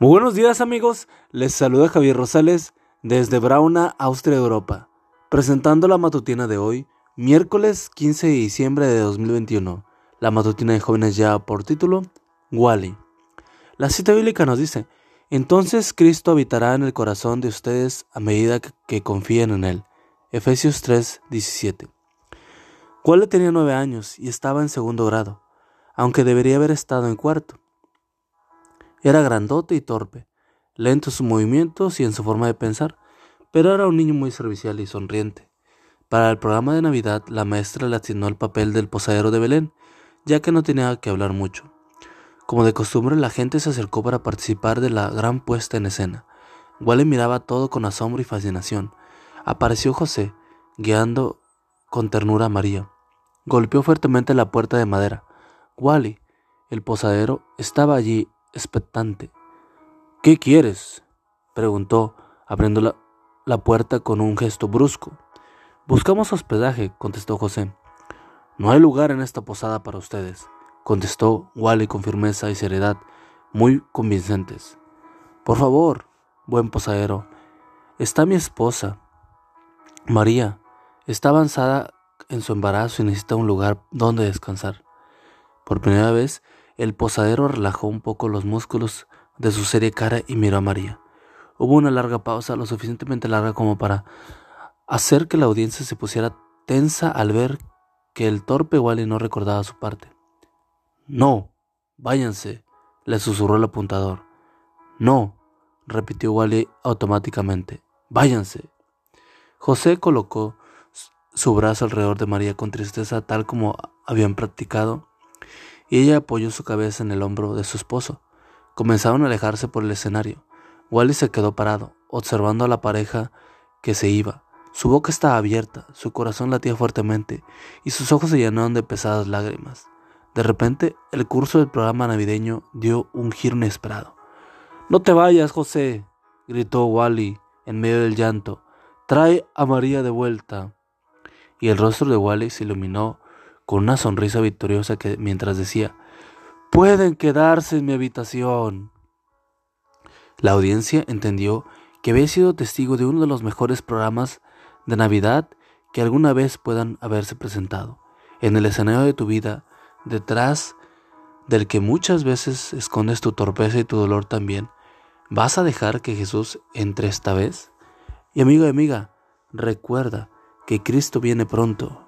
Muy buenos días amigos, les saluda Javier Rosales desde Brauna, Austria, Europa, presentando la matutina de hoy, miércoles 15 de diciembre de 2021. La matutina de jóvenes ya por título, Wally. La cita bíblica nos dice, entonces Cristo habitará en el corazón de ustedes a medida que confíen en Él. Efesios 3, 17. Wally tenía nueve años y estaba en segundo grado, aunque debería haber estado en cuarto. Era grandote y torpe, lento en sus movimientos y en su forma de pensar, pero era un niño muy servicial y sonriente. Para el programa de Navidad, la maestra le asignó el papel del posadero de Belén, ya que no tenía que hablar mucho. Como de costumbre, la gente se acercó para participar de la gran puesta en escena. Wally miraba todo con asombro y fascinación. Apareció José, guiando con ternura a María. Golpeó fuertemente la puerta de madera. Wally, el posadero, estaba allí ¿Qué quieres? preguntó, abriendo la, la, puerta con un gesto brusco. Buscamos hospedaje, contestó José. No hay lugar en esta posada para ustedes, contestó Wally con firmeza y seriedad, muy convincentes. Por favor, buen posadero, está mi esposa. María está avanzada en su embarazo y necesita un lugar donde descansar. Por primera vez, el posadero relajó un poco los músculos de su seria cara y miró a María. Hubo una larga pausa, lo suficientemente larga como para hacer que la audiencia se pusiera tensa al ver que el torpe Wally no recordaba su parte. No, váyanse, le susurró el apuntador. No, repitió Wally automáticamente. Váyanse. José colocó su brazo alrededor de María con tristeza tal como habían practicado y ella apoyó su cabeza en el hombro de su esposo. Comenzaron a alejarse por el escenario. Wally se quedó parado, observando a la pareja que se iba. Su boca estaba abierta, su corazón latía fuertemente y sus ojos se llenaron de pesadas lágrimas. De repente, el curso del programa navideño dio un giro inesperado. No te vayas, José, gritó Wally en medio del llanto. Trae a María de vuelta. Y el rostro de Wally se iluminó con una sonrisa victoriosa que mientras decía, pueden quedarse en mi habitación. La audiencia entendió que había sido testigo de uno de los mejores programas de Navidad que alguna vez puedan haberse presentado. En el escenario de tu vida, detrás del que muchas veces escondes tu torpeza y tu dolor también, ¿vas a dejar que Jesús entre esta vez? Y amigo y amiga, recuerda que Cristo viene pronto